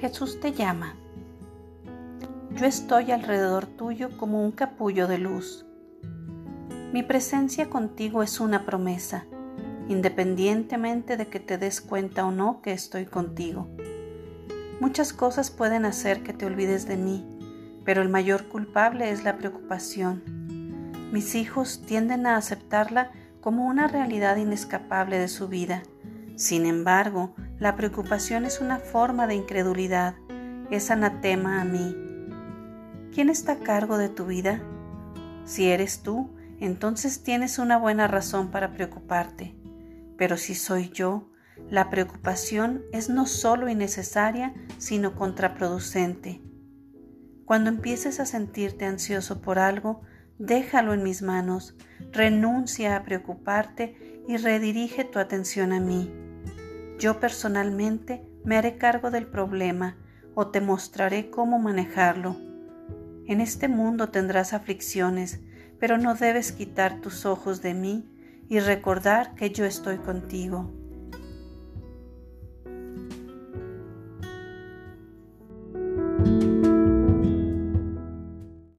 Jesús te llama. Yo estoy alrededor tuyo como un capullo de luz. Mi presencia contigo es una promesa, independientemente de que te des cuenta o no que estoy contigo. Muchas cosas pueden hacer que te olvides de mí, pero el mayor culpable es la preocupación. Mis hijos tienden a aceptarla como una realidad inescapable de su vida. Sin embargo, la preocupación es una forma de incredulidad, es anatema a mí. ¿Quién está a cargo de tu vida? Si eres tú, entonces tienes una buena razón para preocuparte. Pero si soy yo, la preocupación es no solo innecesaria, sino contraproducente. Cuando empieces a sentirte ansioso por algo, déjalo en mis manos, renuncia a preocuparte y redirige tu atención a mí. Yo personalmente me haré cargo del problema o te mostraré cómo manejarlo. En este mundo tendrás aflicciones, pero no debes quitar tus ojos de mí y recordar que yo estoy contigo.